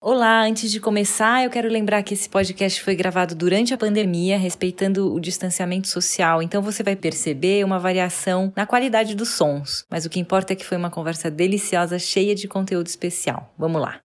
Olá, antes de começar, eu quero lembrar que esse podcast foi gravado durante a pandemia, respeitando o distanciamento social, então você vai perceber uma variação na qualidade dos sons. Mas o que importa é que foi uma conversa deliciosa, cheia de conteúdo especial. Vamos lá.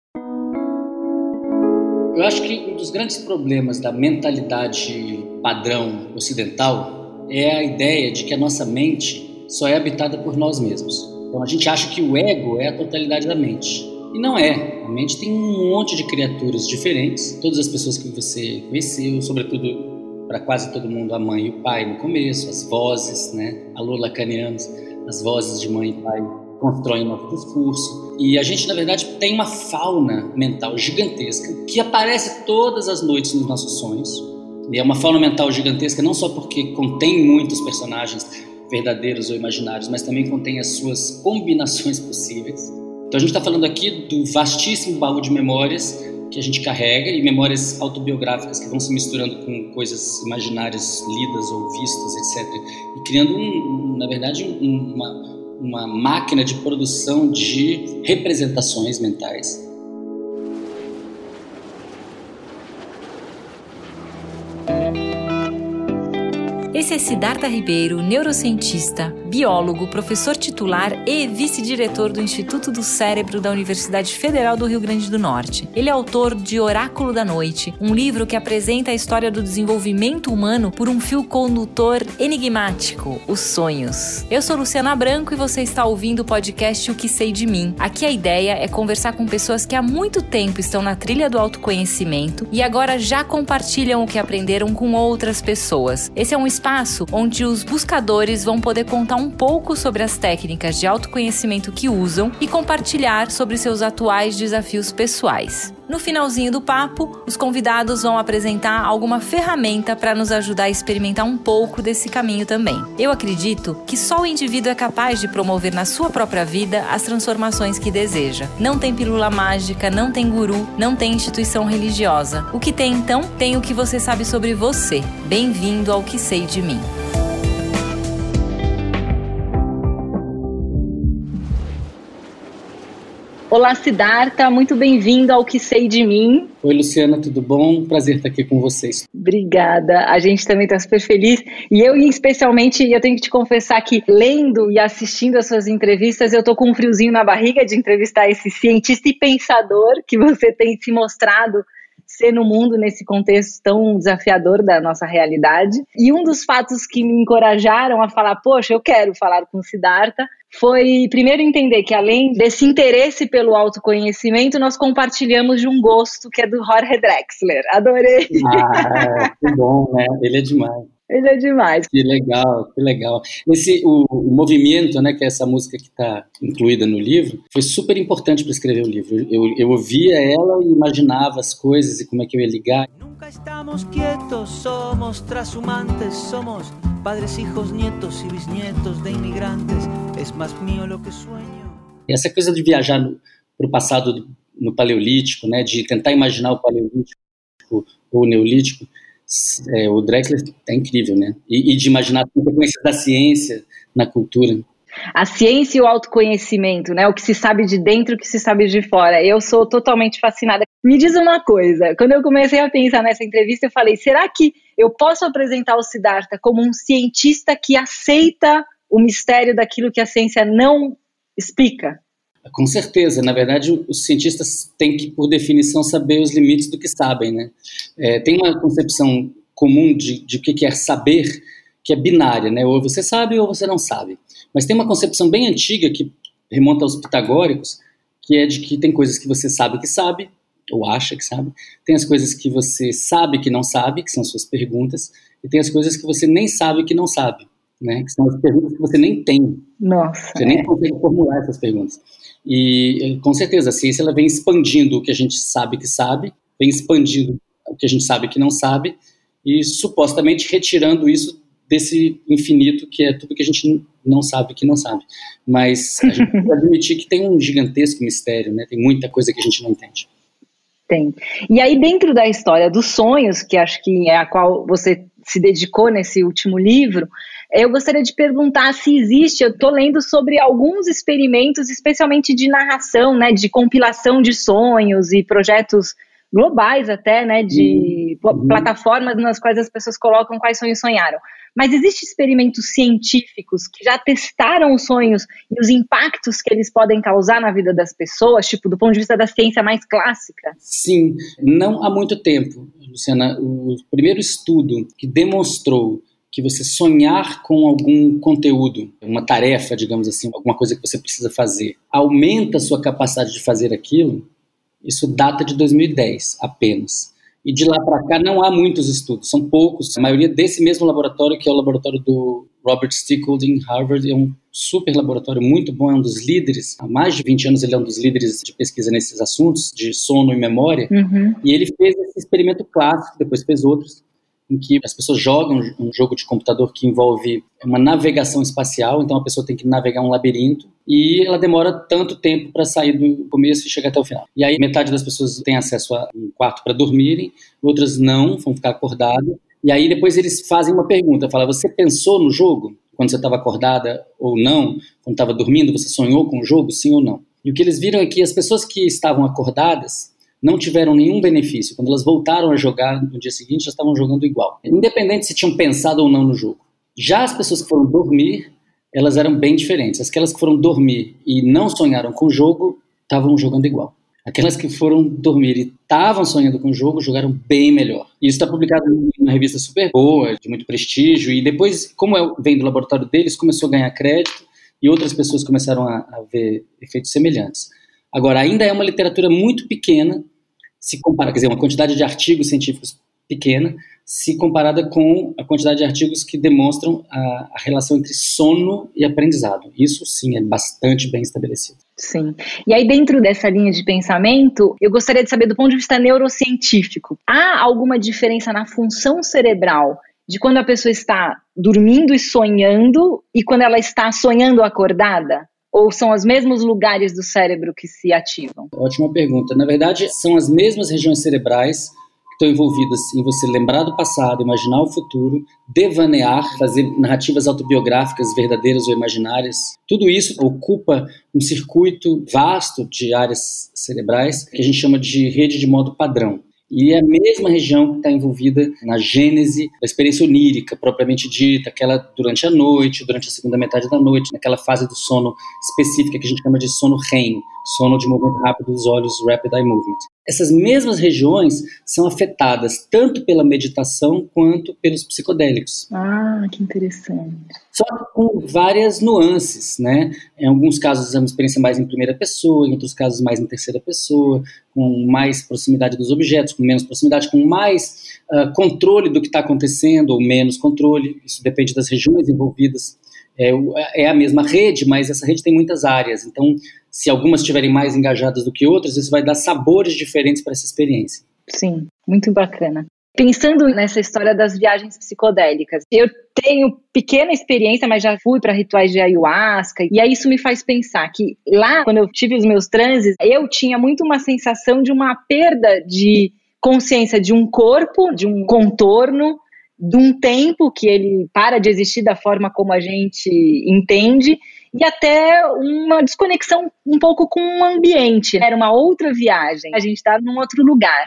Eu acho que um dos grandes problemas da mentalidade padrão ocidental é a ideia de que a nossa mente só é habitada por nós mesmos. Então a gente acha que o ego é a totalidade da mente. E não é. A mente tem um monte de criaturas diferentes. Todas as pessoas que você conheceu, sobretudo para quase todo mundo, a mãe e o pai no começo, as vozes, né? Alô, lacanianos, as vozes de mãe e pai constroem nosso discurso. E a gente, na verdade, tem uma fauna mental gigantesca que aparece todas as noites nos nossos sonhos. E é uma fauna mental gigantesca não só porque contém muitos personagens verdadeiros ou imaginários, mas também contém as suas combinações possíveis. Então a gente está falando aqui do vastíssimo baú de memórias que a gente carrega e memórias autobiográficas que vão se misturando com coisas imaginárias lidas ou vistas, etc. E criando, um, na verdade, um, uma, uma máquina de produção de representações mentais Esse é Siddhartha Ribeiro, neurocientista, biólogo, professor titular e vice-diretor do Instituto do Cérebro da Universidade Federal do Rio Grande do Norte. Ele é autor de Oráculo da Noite, um livro que apresenta a história do desenvolvimento humano por um fio condutor enigmático, os sonhos. Eu sou Luciana Branco e você está ouvindo o podcast O que sei de mim. Aqui a ideia é conversar com pessoas que há muito tempo estão na trilha do autoconhecimento e agora já compartilham o que aprenderam com outras pessoas. Esse é um espaço onde os buscadores vão poder contar um um pouco sobre as técnicas de autoconhecimento que usam e compartilhar sobre seus atuais desafios pessoais. No finalzinho do papo, os convidados vão apresentar alguma ferramenta para nos ajudar a experimentar um pouco desse caminho também. Eu acredito que só o indivíduo é capaz de promover na sua própria vida as transformações que deseja. Não tem pílula mágica, não tem guru, não tem instituição religiosa. O que tem então? Tem o que você sabe sobre você. Bem-vindo ao que sei de mim. Olá, Siddhartha, muito bem-vindo ao Que Sei de Mim. Oi, Luciana, tudo bom? Prazer estar aqui com vocês. Obrigada, a gente também está super feliz. E eu, especialmente, eu tenho que te confessar que, lendo e assistindo as suas entrevistas, eu estou com um friozinho na barriga de entrevistar esse cientista e pensador que você tem se mostrado ser no mundo nesse contexto tão desafiador da nossa realidade. E um dos fatos que me encorajaram a falar, poxa, eu quero falar com Siddhartha, foi primeiro entender que além desse interesse pelo autoconhecimento, nós compartilhamos de um gosto que é do Jorge Drexler. Adorei. Ah, que bom, né? Ele é demais. Ele é demais. Que legal, que legal. Esse, o, o movimento, né, que é essa música que está incluída no livro, foi super importante para escrever o livro. Eu, eu ouvia ela e imaginava as coisas e como é que eu ia ligar. Nunca estamos quietos, somos transhumantes, somos padres, hijos, nietos e bisnietos de imigrantes. Es más mío lo que sueño. E essa coisa de viajar para o passado no Paleolítico, né, de tentar imaginar o Paleolítico ou o Neolítico, é, o Drexler é incrível, né? E, e de imaginar as consequências da ciência na cultura. A ciência e o autoconhecimento, né? O que se sabe de dentro, o que se sabe de fora. Eu sou totalmente fascinada. Me diz uma coisa, quando eu comecei a pensar nessa entrevista, eu falei: será que eu posso apresentar o Siddhartha como um cientista que aceita o mistério daquilo que a ciência não explica? Com certeza, na verdade, os cientistas têm que, por definição, saber os limites do que sabem, né? É, tem uma concepção comum de, de o que é saber que é binária, né? Ou você sabe ou você não sabe. Mas tem uma concepção bem antiga que remonta aos pitagóricos, que é de que tem coisas que você sabe que sabe ou acha que sabe, tem as coisas que você sabe que não sabe, que são suas perguntas, e tem as coisas que você nem sabe que não sabe, né? Que são as perguntas que você nem tem. Nossa. Você é. nem consegue formular essas perguntas. E com certeza a ciência ela vem expandindo o que a gente sabe que sabe, vem expandindo o que a gente sabe que não sabe e supostamente retirando isso desse infinito que é tudo que a gente não sabe que não sabe. Mas a gente precisa admitir que tem um gigantesco mistério, né? Tem muita coisa que a gente não entende. Tem. E aí dentro da história dos sonhos, que acho que é a qual você se dedicou nesse último livro, eu gostaria de perguntar se existe, eu estou lendo sobre alguns experimentos, especialmente de narração, né, de compilação de sonhos e projetos globais até, né, de uhum. plataformas nas quais as pessoas colocam quais sonhos sonharam. Mas existem experimentos científicos que já testaram os sonhos e os impactos que eles podem causar na vida das pessoas, tipo, do ponto de vista da ciência mais clássica? Sim, não há muito tempo, Luciana. O primeiro estudo que demonstrou que você sonhar com algum conteúdo, uma tarefa, digamos assim, alguma coisa que você precisa fazer, aumenta a sua capacidade de fazer aquilo, isso data de 2010 apenas. E de lá para cá não há muitos estudos, são poucos. A maioria desse mesmo laboratório, que é o laboratório do Robert Stickgold em Harvard, é um super laboratório muito bom, é um dos líderes. Há mais de 20 anos ele é um dos líderes de pesquisa nesses assuntos, de sono e memória. Uhum. E ele fez esse experimento clássico, depois fez outros, em que as pessoas jogam um jogo de computador que envolve uma navegação espacial, então a pessoa tem que navegar um labirinto e ela demora tanto tempo para sair do começo e chegar até o final. E aí metade das pessoas tem acesso a um quarto para dormirem, outras não, vão ficar acordadas. E aí depois eles fazem uma pergunta, fala: "Você pensou no jogo quando você estava acordada ou não? Quando estava dormindo, você sonhou com o jogo, sim ou não?" E o que eles viram é que as pessoas que estavam acordadas não tiveram nenhum benefício. Quando elas voltaram a jogar no dia seguinte, já estavam jogando igual, independente se tinham pensado ou não no jogo. Já as pessoas que foram dormir, elas eram bem diferentes. Aquelas que foram dormir e não sonharam com o jogo, estavam jogando igual. Aquelas que foram dormir e estavam sonhando com o jogo, jogaram bem melhor. E isso está publicado numa revista super boa, de muito prestígio, e depois, como é, vem do laboratório deles, começou a ganhar crédito e outras pessoas começaram a, a ver efeitos semelhantes. Agora, ainda é uma literatura muito pequena, se compara, quer dizer, uma quantidade de artigos científicos pequena, se comparada com a quantidade de artigos que demonstram a, a, relação entre sono e aprendizado. Isso sim é bastante bem estabelecido. Sim. E aí, dentro dessa linha de pensamento, eu gostaria de saber, do ponto de vista neurocientífico, há alguma diferença na função cerebral de quando a pessoa está dormindo e sonhando e quando ela está sonhando acordada? Ou são os mesmos lugares do cérebro que se ativam? Ótima pergunta. Na verdade, são as mesmas regiões cerebrais que estão envolvidas em você lembrar do passado, imaginar o futuro, devanear, fazer narrativas autobiográficas verdadeiras ou imaginárias. Tudo isso ocupa um circuito vasto de áreas cerebrais que a gente chama de rede de modo padrão. E é a mesma região que está envolvida na gênese da experiência onírica, propriamente dita, aquela durante a noite, durante a segunda metade da noite, naquela fase do sono específica que a gente chama de sono REM, sono de movimento rápido dos olhos, Rapid Eye Movement. Essas mesmas regiões são afetadas tanto pela meditação quanto pelos psicodélicos. Ah, que interessante. Só com várias nuances, né? Em alguns casos é uma experiência mais em primeira pessoa, em outros casos mais em terceira pessoa, com mais proximidade dos objetos, com menos proximidade, com mais uh, controle do que está acontecendo ou menos controle. Isso depende das regiões envolvidas. É, é a mesma rede, mas essa rede tem muitas áreas. Então, se algumas estiverem mais engajadas do que outras, isso vai dar sabores diferentes para essa experiência. Sim, muito bacana. Pensando nessa história das viagens psicodélicas, eu tenho pequena experiência, mas já fui para rituais de ayahuasca, e aí isso me faz pensar que lá, quando eu tive os meus transes, eu tinha muito uma sensação de uma perda de consciência de um corpo, de um contorno, de um tempo que ele para de existir da forma como a gente entende e até uma desconexão um pouco com o ambiente. Era uma outra viagem, a gente está num outro lugar.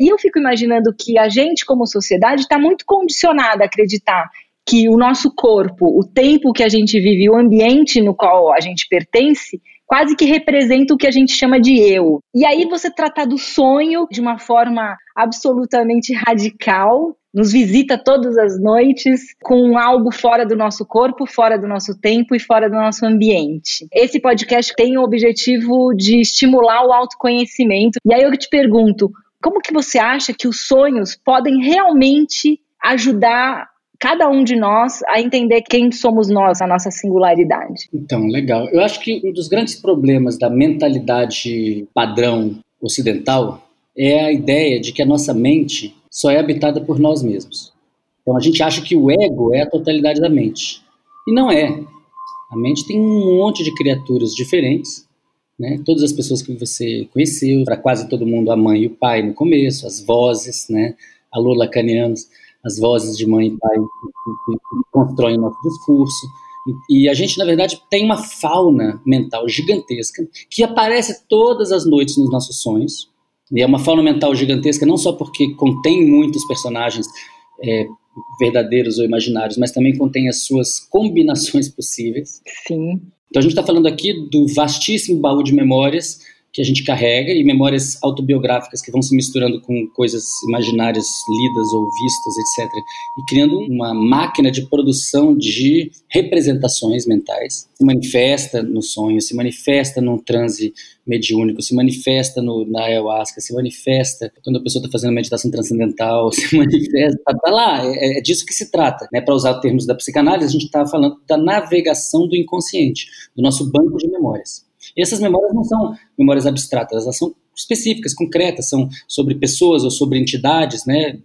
E eu fico imaginando que a gente, como sociedade, está muito condicionada a acreditar que o nosso corpo, o tempo que a gente vive, o ambiente no qual a gente pertence, quase que representa o que a gente chama de eu. E aí você tratar do sonho de uma forma absolutamente radical, nos visita todas as noites com algo fora do nosso corpo, fora do nosso tempo e fora do nosso ambiente. Esse podcast tem o objetivo de estimular o autoconhecimento. E aí eu te pergunto, como que você acha que os sonhos podem realmente ajudar cada um de nós a entender quem somos nós, a nossa singularidade? Então, legal. Eu acho que um dos grandes problemas da mentalidade padrão ocidental é a ideia de que a nossa mente só é habitada por nós mesmos. Então a gente acha que o ego é a totalidade da mente. E não é. A mente tem um monte de criaturas diferentes, né? Todas as pessoas que você conheceu, para quase todo mundo a mãe e o pai no começo, as vozes, né? Alô lacanianos, as vozes de mãe e pai que, que, que constroem o nosso discurso. E, e, a gente, na verdade, tem uma fauna mental gigantesca que aparece todas as noites nos nossos sonhos. E é uma fauna mental gigantesca não só porque contém muitos personagens é, verdadeiros ou imaginários, mas também contém as suas combinações possíveis. Sim. Então a gente está falando aqui do vastíssimo baú de memórias que a gente carrega e memórias autobiográficas que vão se misturando com coisas imaginárias lidas ou vistas, etc. E criando uma máquina de produção de representações mentais. Se manifesta no sonho, se manifesta num transe mediúnico, se manifesta no, na ayahuasca, se manifesta quando a pessoa está fazendo meditação transcendental, se manifesta, tá, tá lá, é, é, disso que se trata. Né? Para usar termos da psicanálise, a gente está falando da navegação do inconsciente, do nosso banco de memórias. E essas memórias não são memórias abstratas, elas são específicas, concretas, são sobre pessoas ou sobre entidades, né?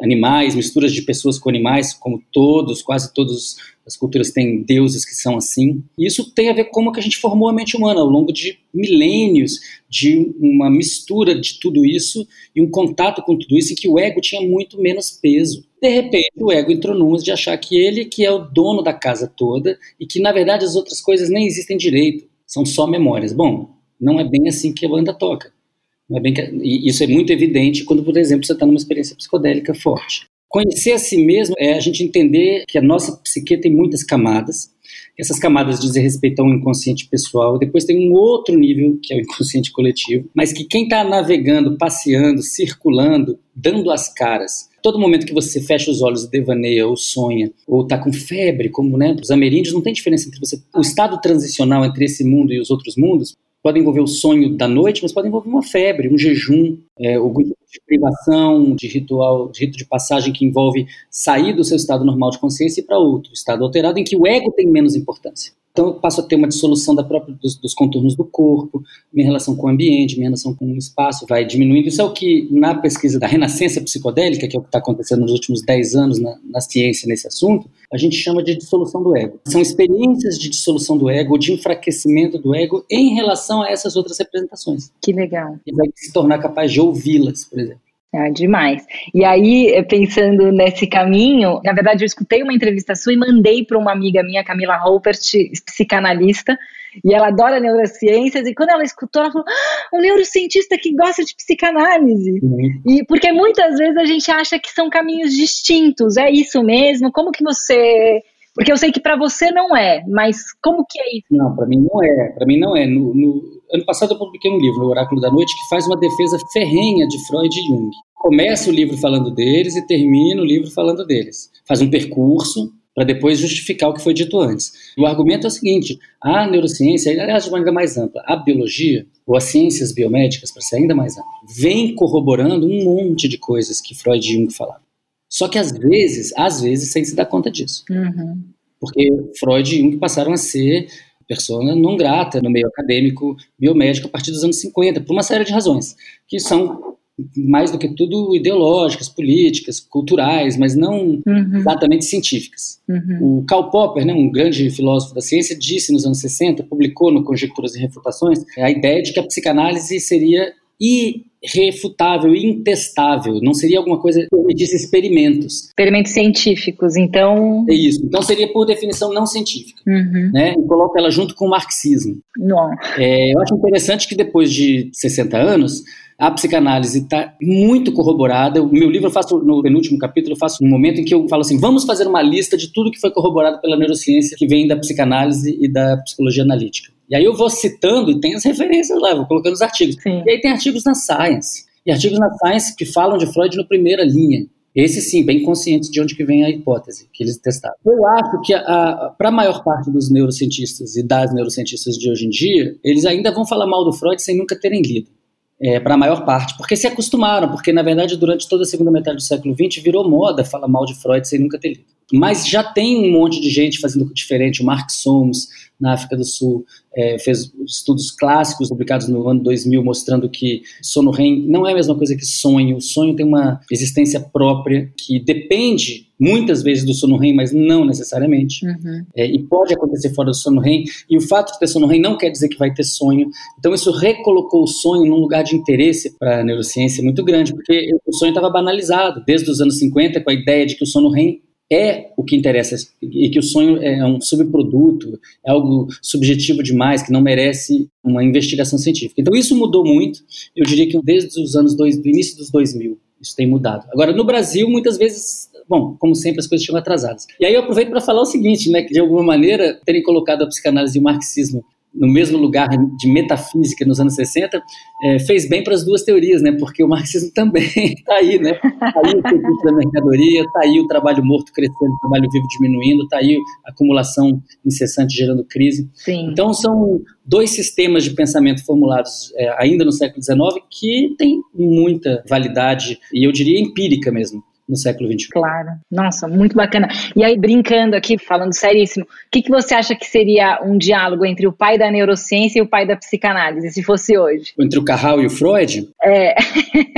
Animais, misturas de pessoas com animais, como todos, quase todas as culturas têm deuses que são assim. E isso tem a ver com como que a gente formou a mente humana ao longo de milênios, de uma mistura de tudo isso e um contato com tudo isso, em que o ego tinha muito menos peso. De repente, o ego entrou numas de achar que ele que é o dono da casa toda e que, na verdade, as outras coisas nem existem direito são só memórias. Bom, não é bem assim que a banda toca. Não é bem que, e isso é muito evidente quando, por exemplo, você está numa experiência psicodélica forte. Conhecer a si mesmo é a gente entender que a nossa psique tem muitas camadas. Essas camadas dizem respeito ao inconsciente pessoal. Depois tem um outro nível, que é o inconsciente coletivo. Mas que quem está navegando, passeando, circulando, dando as caras, todo momento que você fecha os olhos, devaneia ou sonha, ou está com febre, como né, os ameríndios, não tem diferença entre você. O estado transicional entre esse mundo e os outros mundos pode envolver o sonho da noite, mas pode envolver uma febre, um jejum, é, algum tipo de privação, de ritual, de rito de passagem que envolve sair do seu estado normal de consciência e para outro estado alterado em que o ego tem menos importância. Então eu passo a ter uma dissolução da própria, dos, dos, contornos do corpo, minha relação com o ambiente, minha relação com o espaço vai diminuindo. Isso é o que, na pesquisa da renascença psicodélica, que é o que está acontecendo nos últimos 10 anos na, na, ciência nesse assunto, a gente chama de dissolução do ego. São experiências de dissolução do ego, de enfraquecimento do ego em relação a essas outras representações. Que legal. E vai se tornar capaz de ouvi-las, por exemplo. Ah, demais. E aí, eh, pensando nesse caminho, na verdade, eu escutei uma entrevista sua e mandei para uma amiga minha, Camila Holpert, psicanalista, e ela adora neurociências, e quando ela escutou, ela falou: ah, um neurocientista que gosta de psicanálise. Uhum. E porque muitas vezes a gente acha que são caminhos distintos, é isso mesmo? Como que você porque eu sei que para você não é, mas como que é isso? Não, para mim não é. Para mim não é. No, no, ano passado eu publiquei um livro, O Oráculo da Noite, que faz uma defesa ferrenha de Freud e Jung. Começa o livro falando deles e termina o livro falando deles. Faz um percurso para depois justificar o que foi dito antes. O argumento é o seguinte: a neurociência, aliás, de maneira mais ampla, a biologia, ou as ciências biomédicas, para ser ainda mais ampla, vem corroborando um monte de coisas que Freud e Jung falaram. Só que às vezes, às vezes, sem se dar conta disso. Uhum. Porque Freud e Jung passaram a ser persona não grata no meio acadêmico biomédico a partir dos anos 50, por uma série de razões, que são mais do que tudo ideológicas, políticas, culturais, mas não uhum. exatamente científicas. Uhum. O Karl Popper, né, um grande filósofo da ciência, disse nos anos 60, publicou no Conjecturas e Refutações, a ideia de que a psicanálise seria irrefutável, intestável. Não seria alguma coisa que permitisse experimentos. Experimentos científicos, então. É isso. Então seria, por definição, não científica. Uhum. Né? E coloca ela junto com o marxismo. Não. É, eu acho interessante que depois de 60 anos. A psicanálise está muito corroborada. O meu livro, eu faço, no penúltimo capítulo, eu faço um momento em que eu falo assim: vamos fazer uma lista de tudo que foi corroborado pela neurociência que vem da psicanálise e da psicologia analítica. E aí eu vou citando e tem as referências lá, vou colocando os artigos. Sim. E aí tem artigos na Science. E artigos na Science que falam de Freud no primeira linha. Esse sim, bem conscientes de onde que vem a hipótese que eles testaram. Eu acho que para a maior parte dos neurocientistas e das neurocientistas de hoje em dia, eles ainda vão falar mal do Freud sem nunca terem lido. É, para a maior parte, porque se acostumaram, porque na verdade durante toda a segunda metade do século XX virou moda falar mal de Freud sem nunca ter lido. Mas já tem um monte de gente fazendo diferente. O Mark Soms, na África do Sul, é, fez estudos clássicos publicados no ano 2000 mostrando que sono REM não é a mesma coisa que sonho. O sonho tem uma existência própria que depende muitas vezes do sono REM, mas não necessariamente. Uhum. É, e pode acontecer fora do sono REM. E o fato de ter sono REM não quer dizer que vai ter sonho. Então isso recolocou o sonho num lugar de interesse para a neurociência muito grande, porque o sonho estava banalizado desde os anos 50 com a ideia de que o sono REM é o que interessa e que o sonho é um subproduto, é algo subjetivo demais, que não merece uma investigação científica. Então isso mudou muito, eu diria que desde os anos dois, do início dos 2000, isso tem mudado. Agora, no Brasil, muitas vezes, bom, como sempre, as coisas chegam atrasadas. E aí eu aproveito para falar o seguinte, né, que de alguma maneira, terem colocado a psicanálise e o marxismo no mesmo lugar de metafísica nos anos 60, é, fez bem para as duas teorias, né? Porque o marxismo também está aí, né? Está aí o circuito da mercadoria, está aí o trabalho morto crescendo, o trabalho vivo diminuindo, está aí a acumulação incessante gerando crise. Sim. Então são dois sistemas de pensamento formulados é, ainda no século XIX que têm muita validade e eu diria empírica mesmo no século XXI. Claro. Nossa, muito bacana. E aí, brincando aqui, falando seríssimo, o que, que você acha que seria um diálogo entre o pai da neurociência e o pai da psicanálise, se fosse hoje? Entre o Carral e o Freud? É.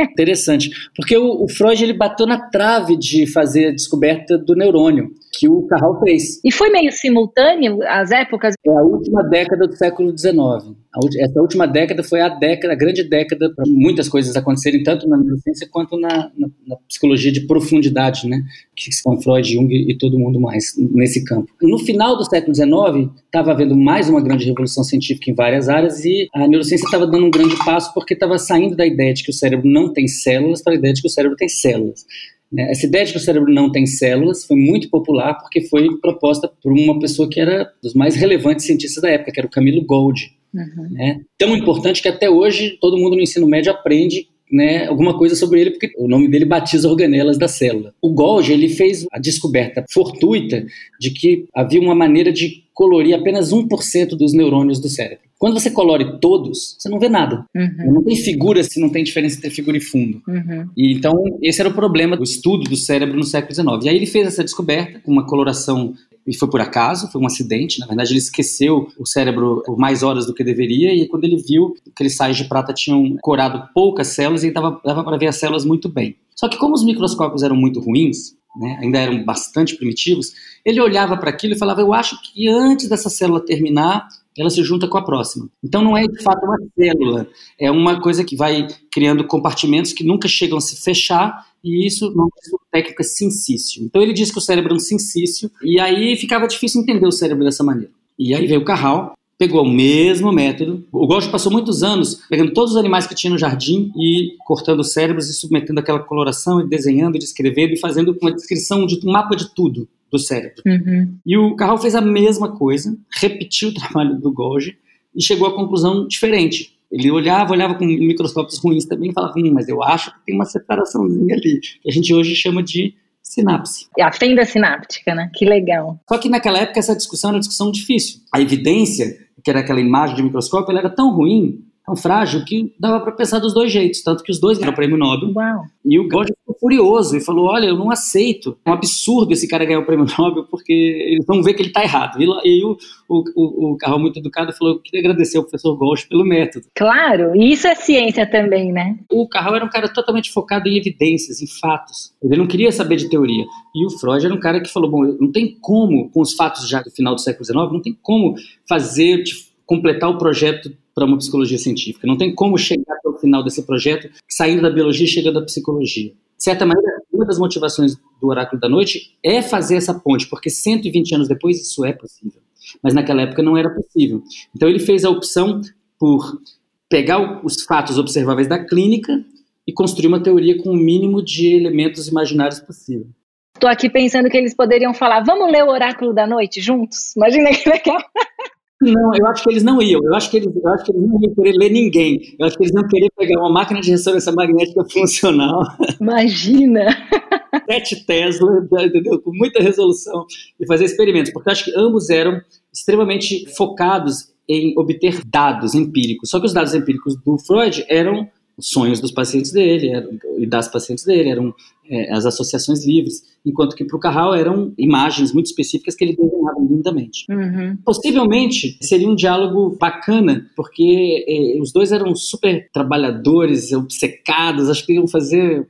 Interessante. Porque o, o Freud ele bateu na trave de fazer a descoberta do neurônio que o Carral fez. E foi meio simultâneo as épocas? É a última década do século XIX. Essa última década foi a década, a grande década para muitas coisas acontecerem, tanto na neurociência quanto na, na, na, psicologia de profundidade, né? Que são Freud, Jung e todo mundo mais nesse campo. No final do século XIX, estava havendo mais uma grande revolução científica em várias áreas e a neurociência estava dando um grande passo porque estava saindo da ideia de que o cérebro não tem células para a ideia de que o cérebro tem células. Né? Essa ideia de que o cérebro não tem células foi muito popular porque foi proposta por uma pessoa que era dos mais relevantes cientistas da época, que era o Camilo Gold. Uhum. Né? Tão importante que até hoje todo mundo no ensino médio aprende né, alguma coisa sobre ele, porque o nome dele batiza organelas da célula. O Golgi ele fez a descoberta fortuita de que havia uma maneira de colorir apenas 1% dos neurônios do cérebro. Quando você colore todos, você não vê nada. Uhum. Não tem figura se não tem diferença entre figura e fundo. Uhum. E então, esse era o problema do estudo do cérebro no século XIX. E aí ele fez essa descoberta com uma coloração e foi por acaso, foi um acidente. Na verdade, ele esqueceu o cérebro por mais horas do que deveria, e quando ele viu que aqueles sais de prata tinham corado poucas células, ele dava, dava para ver as células muito bem. Só que, como os microscópios eram muito ruins, né, ainda eram bastante primitivos, ele olhava para aquilo e falava: Eu acho que antes dessa célula terminar, ela se junta com a próxima. Então não é de fato uma célula, é uma coisa que vai criando compartimentos que nunca chegam a se fechar e isso não é técnica sincício. Então ele diz que o cérebro é um sincício e aí ficava difícil entender o cérebro dessa maneira. E aí veio o Carral, pegou o mesmo método. O Gauch passou muitos anos pegando todos os animais que tinha no jardim e cortando os cérebros e submetendo aquela coloração e desenhando, e descrevendo e fazendo uma descrição de um mapa de tudo do cérebro. Uhum. E o Carral fez a mesma coisa, repetiu o trabalho do Golgi e chegou à conclusão diferente. Ele olhava, olhava com microscópios ruins também e falava, hum, mas eu acho que tem uma separaçãozinha ali, que a gente hoje chama de sinapse. É a fenda sináptica, né? Que legal. Só que naquela época essa discussão era uma discussão difícil. A evidência, que era aquela imagem de microscópio, ela era tão ruim tão frágil que dava para pensar dos dois jeitos, tanto que os dois ganharam o prêmio Nobel. Uau. E o Gaudium ficou furioso e falou: Olha, eu não aceito. É um absurdo esse cara ganhar o prêmio Nobel porque eles vão ver que ele está errado. E aí o, o, o, o Carral, muito educado, falou: Eu queria agradecer ao professor Gaudium pelo método. Claro, e isso é ciência também, né? O Carral era um cara totalmente focado em evidências, em fatos. Ele não queria saber de teoria. E o Freud era um cara que falou: Bom, não tem como, com os fatos já do final do século XIX, não tem como fazer, tipo, completar o projeto para uma psicologia científica. Não tem como chegar até o final desse projeto saindo da biologia e chegando à psicologia. De certa maneira, uma das motivações do Oráculo da Noite é fazer essa ponte, porque 120 anos depois isso é possível. Mas naquela época não era possível. Então ele fez a opção por pegar os fatos observáveis da clínica e construir uma teoria com o mínimo de elementos imaginários possível. Estou aqui pensando que eles poderiam falar: vamos ler o Oráculo da Noite juntos? Imagina que legal. Não, eu acho que eles não iam. Eu acho que eles, eu acho que eles não iam querer ler ninguém. Eu acho que eles iam querer pegar uma máquina de ressonância magnética funcional. Imagina! Sete Tesla, entendeu? Com muita resolução e fazer experimentos. Porque eu acho que ambos eram extremamente focados em obter dados empíricos. Só que os dados empíricos do Freud eram os sonhos dos pacientes dele eram, e das pacientes dele, eram é, as associações livres, enquanto que para o Carral eram imagens muito específicas que ele desenhava lindamente. Uhum. Possivelmente seria um diálogo bacana, porque é, os dois eram super trabalhadores, obcecados, acho que iam fazer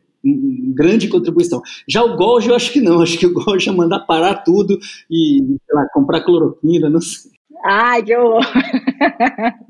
grande contribuição. Já o Golgi, eu acho que não. Acho que o Golgi ia mandar parar tudo e lá, comprar cloroquina, não sei. Ai, que horror!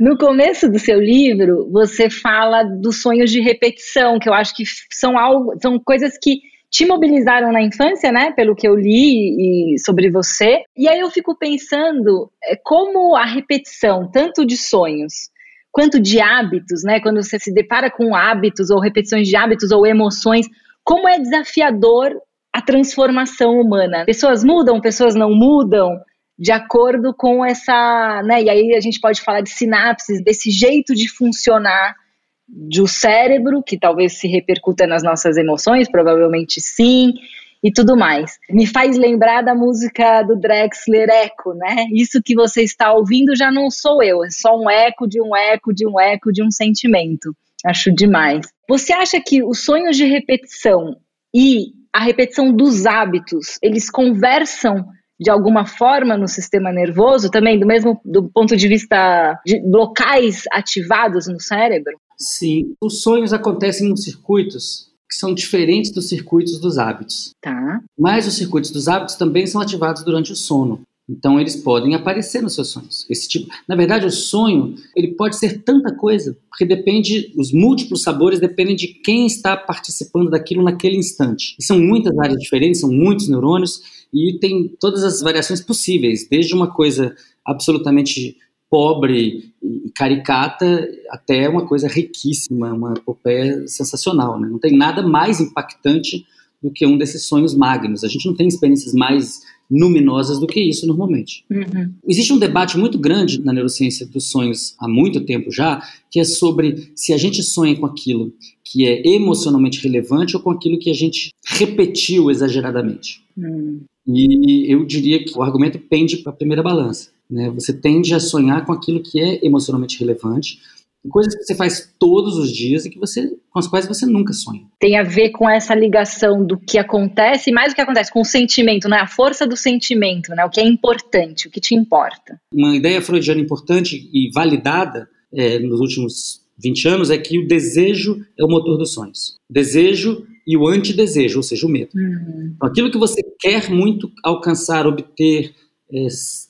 No começo do seu livro, você fala dos sonhos de repetição, que eu acho que são algo, são coisas que te mobilizaram na infância, né? Pelo que eu li e sobre você. E aí eu fico pensando é, como a repetição, tanto de sonhos quanto de hábitos, né? Quando você se depara com hábitos ou repetições de hábitos ou emoções, como é desafiador a transformação humana. Pessoas mudam, pessoas não mudam de acordo com essa, né? E aí a gente pode falar de sinapses, desse jeito de funcionar do cérebro, que talvez se repercuta nas nossas emoções, provavelmente sim, e tudo mais. Me faz lembrar da música do Drexler Echo, né? Isso que você está ouvindo já não sou eu, é só um eco de um eco de um eco de um sentimento. Acho demais. Você acha que os sonhos de repetição e a repetição dos hábitos, eles conversam de alguma forma no sistema nervoso, também do mesmo do ponto de vista de locais ativados no cérebro? Sim, os sonhos acontecem nos circuitos que são diferentes dos circuitos dos hábitos. Tá. Mas os circuitos dos hábitos também são ativados durante o sono. Então eles podem aparecer nos seus sonhos. Esse tipo, na verdade, o sonho ele pode ser tanta coisa, porque depende, os múltiplos sabores dependem de quem está participando daquilo naquele instante. E são muitas áreas diferentes, são muitos neurônios e tem todas as variações possíveis, desde uma coisa absolutamente pobre e caricata até uma coisa riquíssima, uma epopeia sensacional. Né? Não tem nada mais impactante do que um desses sonhos magnos. A gente não tem experiências mais luminosas do que isso normalmente. Uhum. Existe um debate muito grande na neurociência dos sonhos há muito tempo já, que é sobre se a gente sonha com aquilo que é emocionalmente relevante ou com aquilo que a gente repetiu exageradamente. Uhum. E eu diria que o argumento pende para a primeira balança. Né? Você tende a sonhar com aquilo que é emocionalmente relevante, coisas que você faz todos os dias e que você, com as quais você nunca sonha. Tem a ver com essa ligação do que acontece, mais do que acontece, com o sentimento, né? a força do sentimento, né? o que é importante, o que te importa. Uma ideia freudiana importante e validada é, nos últimos 20 anos é que o desejo é o motor dos sonhos. Desejo e o antidesejo, ou seja, o medo. Uhum. Então, aquilo que você quer muito alcançar, obter, é,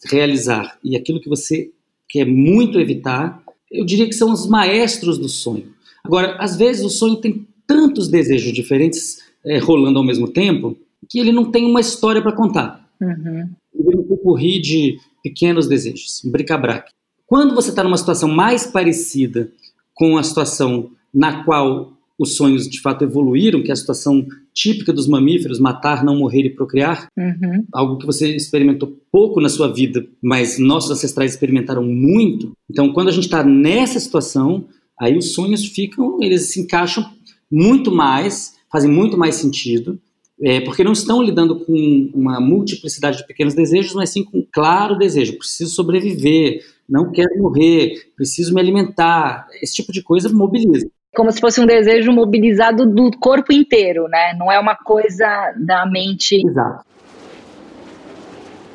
realizar, e aquilo que você quer muito evitar, eu diria que são os maestros do sonho. Agora, às vezes o sonho tem tantos desejos diferentes é, rolando ao mesmo tempo que ele não tem uma história para contar. Uhum. Ele é um de pequenos desejos, um bric-a-brac. Quando você está numa situação mais parecida com a situação na qual os sonhos de fato evoluíram, que é a situação típica dos mamíferos, matar, não morrer e procriar, uhum. algo que você experimentou pouco na sua vida, mas nossos ancestrais experimentaram muito. Então, quando a gente está nessa situação, aí os sonhos ficam, eles se encaixam muito mais, fazem muito mais sentido, é, porque não estão lidando com uma multiplicidade de pequenos desejos, mas sim com um claro desejo. Preciso sobreviver, não quero morrer, preciso me alimentar. Esse tipo de coisa mobiliza como se fosse um desejo mobilizado do corpo inteiro, né? Não é uma coisa da mente. Exato.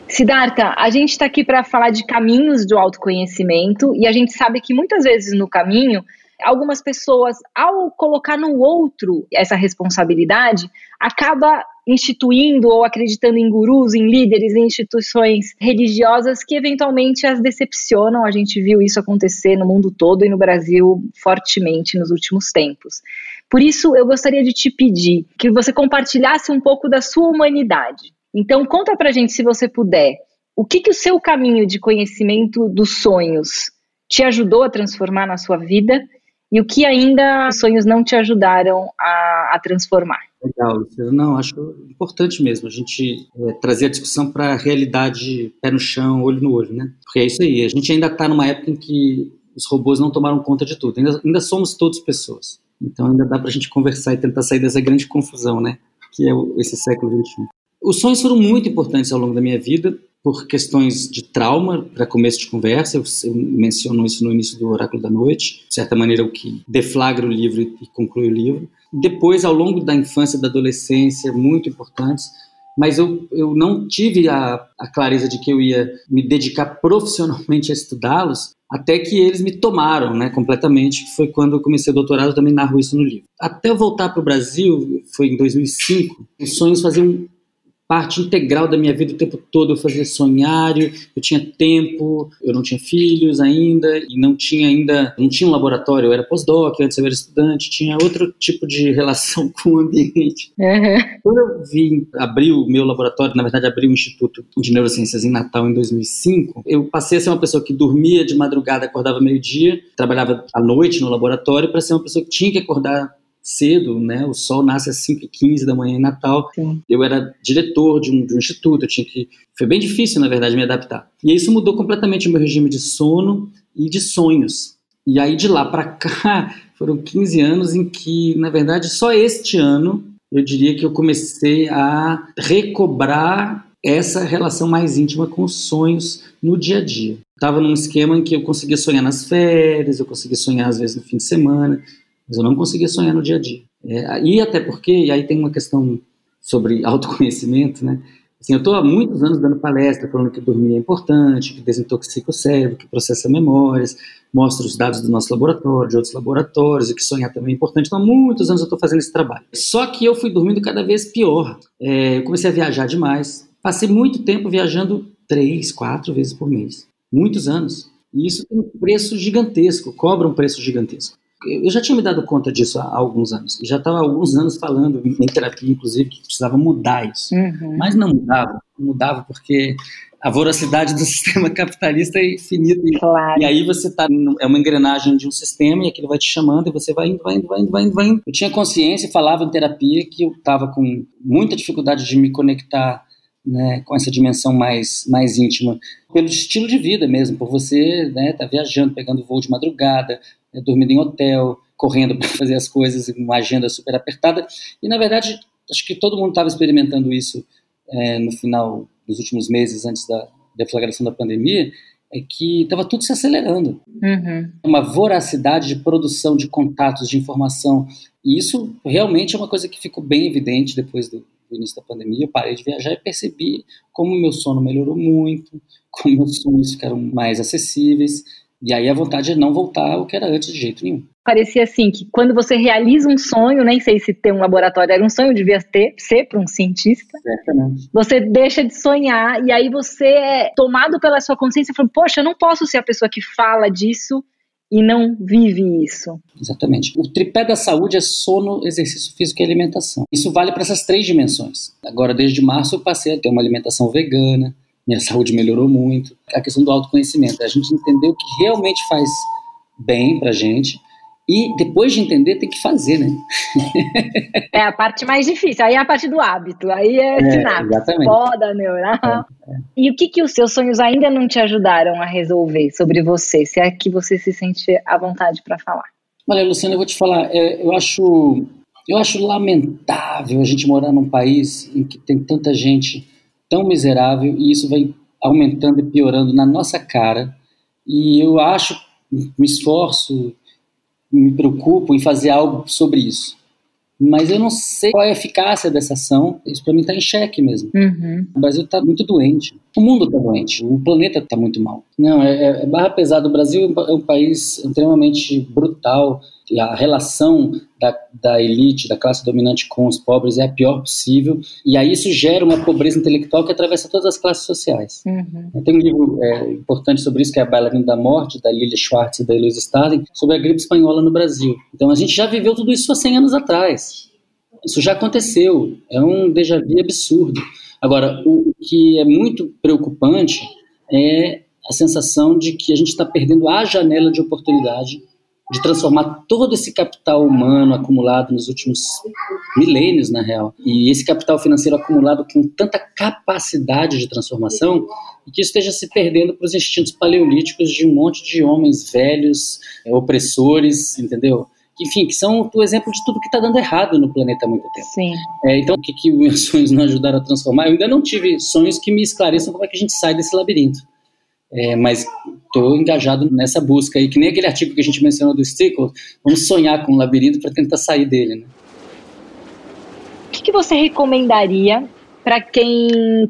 Siddhartha, a gente está aqui para falar de caminhos do autoconhecimento e a gente sabe que muitas vezes no caminho algumas pessoas, ao colocar no outro essa responsabilidade, acaba instituindo ou acreditando em gurus, em líderes, em instituições religiosas que eventualmente as decepcionam. A gente viu isso acontecer no mundo todo e no Brasil fortemente nos últimos tempos. Por isso, eu gostaria de te pedir que você compartilhasse um pouco da sua humanidade. Então, conta pra gente, se você puder, o que, que o seu caminho de conhecimento dos sonhos te ajudou a transformar na sua vida e o que ainda os sonhos não te ajudaram a, a transformar. Legal, não, acho importante mesmo a gente é, trazer a discussão para a realidade pé no chão, olho no olho, né? Porque é isso aí, a gente ainda está numa época em que os robôs não tomaram conta de tudo, ainda, ainda somos todos pessoas. Então ainda dá para a gente conversar e tentar sair dessa grande confusão, né? Que é esse século XXI. Os sonhos foram muito importantes ao longo da minha vida, por questões de trauma, para começo de conversa, eu, menciono isso no início do Oráculo da Noite, de certa maneira o que deflagra o livro e, conclui o livro. Depois, ao longo da infância e da adolescência, muito importantes, mas eu, eu não tive a, a clareza de que eu ia me dedicar profissionalmente a estudá-los, até que eles me tomaram né, completamente, foi quando eu comecei o doutorado, eu também narro isso no livro. Até eu voltar para o Brasil, foi em 2005, os sonhos faziam parte integral da minha vida o tempo todo. Eu fazia sonhário, eu tinha tempo, eu não tinha filhos ainda e não tinha ainda, não tinha um laboratório. Eu era pós-doc, antes eu era estudante, tinha outro tipo de relação com o ambiente. Uhum. Quando eu vim abrir o meu laboratório, na verdade abri o Instituto de Neurociências em Natal em 2005, eu passei a ser uma pessoa que dormia de madrugada, acordava meio-dia, trabalhava à noite no laboratório para ser uma pessoa que tinha que acordar cedo, né? O sol nasce às 5h15 da manhã em Natal. Sim. Eu era diretor de um, de um, instituto, eu tinha que. Foi bem difícil, na verdade, me adaptar. E isso mudou completamente o meu regime de sono e de sonhos. E aí, de lá para cá, foram 15 anos em que, na verdade, só este ano eu diria que eu comecei a recobrar essa relação mais íntima com os sonhos no dia a dia. Estava num esquema em que eu conseguia sonhar nas férias, eu conseguia sonhar às vezes no fim de semana, mas eu não conseguia sonhar no dia a dia. É, e até porque, e aí tem uma questão sobre autoconhecimento, né? Assim, eu estou há muitos anos dando palestra falando que dormir é importante, que desintoxica o cérebro, que processa memórias, mostra os dados do nosso laboratório, de outros laboratórios, e que sonhar também é importante. Então, há muitos anos eu estou fazendo esse trabalho. Só que eu fui dormindo cada vez pior. É, eu comecei a viajar demais. Passei muito tempo viajando três, quatro vezes por mês. Muitos anos. E isso tem um preço gigantesco, cobra um preço gigantesco eu já tinha me dado conta disso há alguns anos. Já estava há alguns anos falando em terapia, inclusive, que precisava mudar isso. Uhum. Mas não mudava. Não mudava porque a voracidade do sistema capitalista é infinita. Claro. E aí você está é uma engrenagem de um sistema e aquilo vai te chamando e você vai indo, vai indo, vai indo, vai indo, vai indo. Eu tinha consciência e falava em terapia que eu estava com muita dificuldade de me conectar né, com essa dimensão mais, mais íntima, pelo estilo de vida mesmo, por você né, tá viajando, pegando voo de madrugada, dormindo em hotel, correndo para fazer as coisas, uma agenda super apertada. E, na verdade, acho que todo mundo estava experimentando isso é, no final dos últimos meses, antes da deflagração da pandemia, é que estava tudo se acelerando. Uhum. Uma voracidade de produção de contatos, de informação. E isso realmente é uma coisa que ficou bem evidente depois do, do início da pandemia. Eu parei de viajar e percebi como o meu sono melhorou muito, como meus sonhos ficaram mais acessíveis. E aí a vontade é não voltar ao que era antes de jeito nenhum. Parecia assim que quando você realiza um sonho, nem sei se ter um laboratório era um sonho, devia ter, ser para um cientista. Certamente. Você deixa de sonhar e aí você é tomado pela sua consciência e fala, poxa, eu não posso ser a pessoa que fala disso e não vive isso. Exatamente. O tripé da saúde é sono, exercício físico e alimentação. Isso vale para essas três dimensões. Agora, desde março, eu passei a ter uma alimentação vegana, minha saúde melhorou muito. A questão do autoconhecimento, a gente entender o que realmente faz bem pra gente e depois de entender tem que fazer, né? é a parte mais difícil, aí é a parte do hábito, aí é, é sinapse, poda neural. É, é. E o que, que os seus sonhos ainda não te ajudaram a resolver sobre você, se é que você se sente à vontade para falar? Olha, Luciana, eu vou te falar, é, eu acho eu acho lamentável a gente morar num país em que tem tanta gente tão miserável e isso vai aumentando e piorando na nossa cara. E eu acho, me esforço, me preocupo em fazer algo sobre isso. Mas eu não sei qual é a eficácia dessa ação. Isso para mim está em xeque mesmo. Uhum. O Brasil está muito doente. O mundo está doente. O planeta está muito mal. Não, é, é, é barra pesada. O Brasil é um país extremamente brutal a relação da, da, elite, da classe dominante com os pobres é a pior possível, e aí isso gera uma pobreza intelectual que atravessa todas as classes sociais. Uhum. Tem um livro é, importante sobre isso, que é A Bailarina da Morte, da Lilia Schwartz e da Eloise Starling, sobre a gripe espanhola no Brasil. Então a gente já viveu tudo isso há 100 anos atrás. Isso já aconteceu, é um déjà vu absurdo. Agora, o que é muito preocupante é a sensação de que a gente está perdendo a janela de oportunidade de transformar todo esse capital humano acumulado nos últimos milênios, na real, e esse capital financeiro acumulado com tanta capacidade de transformação, e que isso esteja se perdendo para os instintos paleolíticos de um monte de homens velhos, é, opressores, entendeu? enfim, que são o exemplo de tudo que está dando errado no planeta há muito tempo. Sim. É, então, o que, que meus sonhos não ajudaram a transformar? Eu ainda não tive sonhos que me esclareçam como é que a gente sai desse labirinto. É, mas estou engajado nessa busca aí, que nem aquele artigo que a gente mencionou do Stickle, vamos sonhar com o labirinto para tentar sair dele. Né? O que, que você recomendaria para quem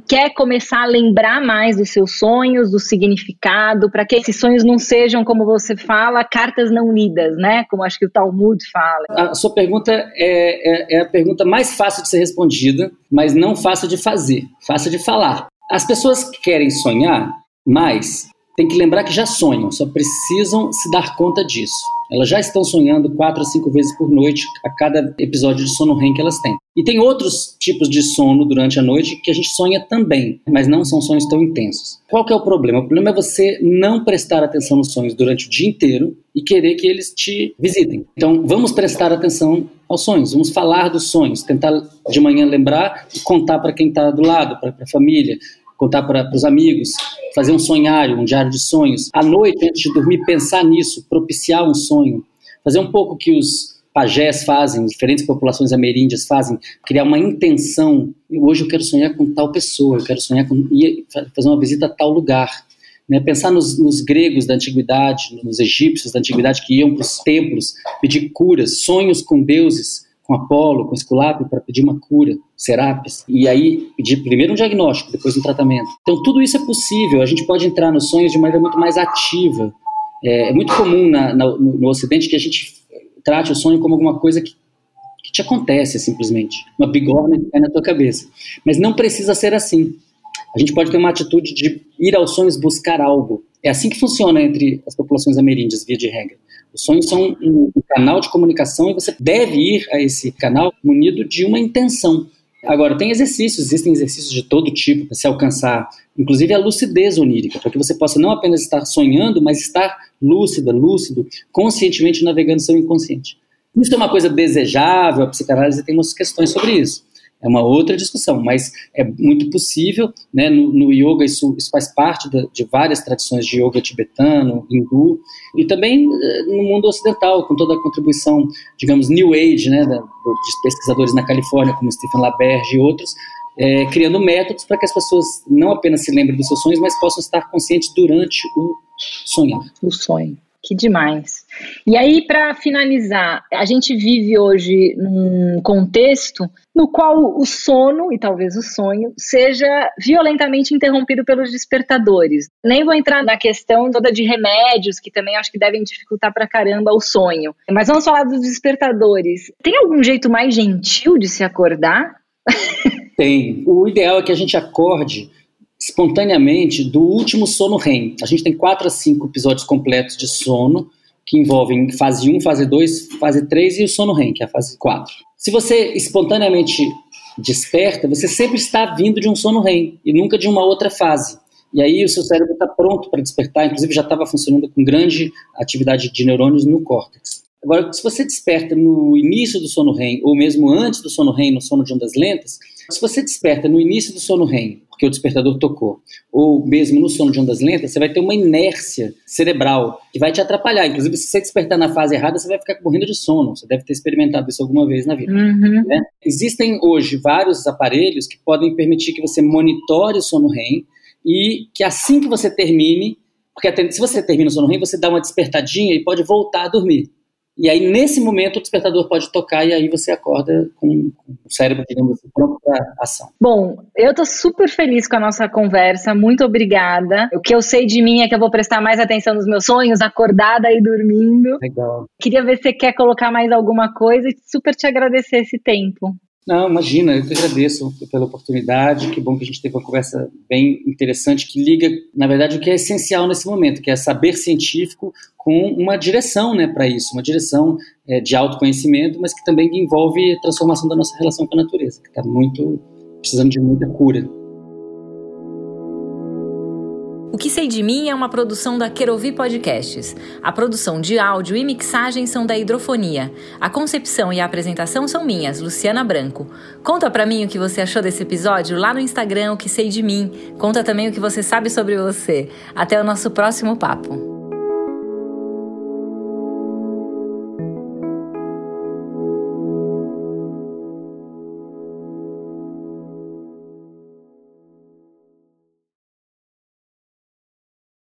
quer começar a lembrar mais dos seus sonhos, do significado, para que esses sonhos não sejam, como você fala, cartas não lidas, né? Como acho que o Talmud fala. A sua pergunta é, é, é a pergunta mais fácil de ser respondida, mas não fácil de fazer, fácil de falar. As pessoas que querem sonhar mais tem que lembrar que já sonham, só precisam se dar conta disso. Elas já estão sonhando quatro a cinco vezes por noite a cada episódio de sono REM que elas têm. E tem outros tipos de sono durante a noite que a gente sonha também, mas não são sonhos tão intensos. Qual que é o problema? O problema é você não prestar atenção nos sonhos durante o dia inteiro e querer que eles te visitem. Então, vamos prestar atenção aos sonhos, vamos falar dos sonhos, tentar de manhã lembrar e contar para quem está do lado, para a família, contar para os amigos, fazer um sonhário, um diário de sonhos. À noite, antes de dormir, pensar nisso, propiciar um sonho. Fazer um pouco que os pajés fazem, diferentes populações ameríndias fazem, criar uma intenção. Hoje eu quero sonhar com tal pessoa, eu quero sonhar com. ir fazer uma visita a tal lugar. Né, pensar nos, nos, gregos da antiguidade, nos egípcios da antiguidade que iam para os templos pedir curas, sonhos com deuses com Apolo, com Esculápio, para pedir uma cura, Serapis, e aí pedir primeiro um diagnóstico, depois um tratamento. Então tudo isso é possível, a gente pode entrar nos sonhos de maneira muito mais ativa. É, é muito comum na, na, no, no, Ocidente que a gente trate o sonho como alguma coisa que, que te acontece simplesmente, uma bigorna que cai na tua cabeça. Mas não precisa ser assim. A gente pode ter uma atitude de ir aos sonhos buscar algo. É assim que funciona entre as populações ameríndias, via de regra. Os sonhos são um, um canal de comunicação e você deve ir a esse canal munido de uma intenção. Agora, tem exercícios, existem exercícios de todo tipo para se alcançar, inclusive a lucidez onírica, para que você possa não apenas estar sonhando, mas estar lúcida, lúcido, conscientemente navegando seu inconsciente. Isso é uma coisa desejável, a psicanálise tem umas questões sobre isso é uma outra discussão, mas é muito possível, né, no, no yoga isso, isso, faz parte de, várias tradições de yoga tibetano, hindu, e também eh, no mundo ocidental, com toda a contribuição, digamos, New Age, né, da, de pesquisadores na Califórnia, como Stephen LaBerge e outros, é, criando métodos para que as pessoas não apenas se lembrem dos seus sonhos, mas possam estar conscientes durante o sonhar. O sonho. Que demais. E aí, para finalizar, a gente vive hoje num contexto no qual o sono, e talvez o sonho, seja violentamente interrompido pelos despertadores. Nem vou entrar na questão toda de remédios, que também acho que devem dificultar pra caramba o sonho. Mas vamos falar dos despertadores. Tem algum jeito mais gentil de se acordar? Tem. O ideal é que a gente acorde espontaneamente do último sono REM. A gente tem quatro a cinco episódios completos de sono, que envolvem fase 1, fase 2, fase 3 e o sono REM, que é a fase 4. Se você espontaneamente desperta, você sempre está vindo de um sono REM e nunca de uma outra fase. E aí o seu cérebro está pronto para despertar, inclusive já estava funcionando com grande atividade de neurônios no córtex. Agora, se você desperta no início do sono REM ou mesmo antes do sono REM, no sono de ondas lentas, se você desperta no início do sono REM, porque o despertador tocou, ou mesmo no sono de ondas lentas, você vai ter uma inércia cerebral que vai te atrapalhar. Inclusive, se você despertar na fase errada, você vai ficar morrendo de sono. Você deve ter experimentado isso alguma vez na vida. Uhum. Né? Existem hoje vários aparelhos que podem permitir que você monitore o sono REM e que assim que você termine, porque se você termina o sono REM, você dá uma despertadinha e pode voltar a dormir. E aí, nesse momento, o despertador pode tocar e aí você acorda com, o cérebro, digamos assim, pronto para ação. Bom, eu tô super feliz com a nossa conversa, muito obrigada. O que eu sei de mim é que eu vou prestar mais atenção nos meus sonhos, acordada e dormindo. Legal. Queria ver se você quer colocar mais alguma coisa e super te agradecer esse tempo. Não, imagina, eu que agradeço pela oportunidade. Que bom que a gente teve uma conversa bem interessante que liga, na verdade, o que é essencial nesse momento, que é saber científico com uma direção né, para isso, uma direção é, de autoconhecimento, mas que também envolve a transformação da nossa relação com a natureza, que está muito precisando de muita cura. O que sei de mim é uma produção da Querovi Podcasts. A produção de áudio e mixagem são da Hidrofonia. A concepção e a apresentação são minhas, Luciana Branco. Conta pra mim o que você achou desse episódio lá no Instagram, o que sei de mim. Conta também o que você sabe sobre você. Até o nosso próximo papo.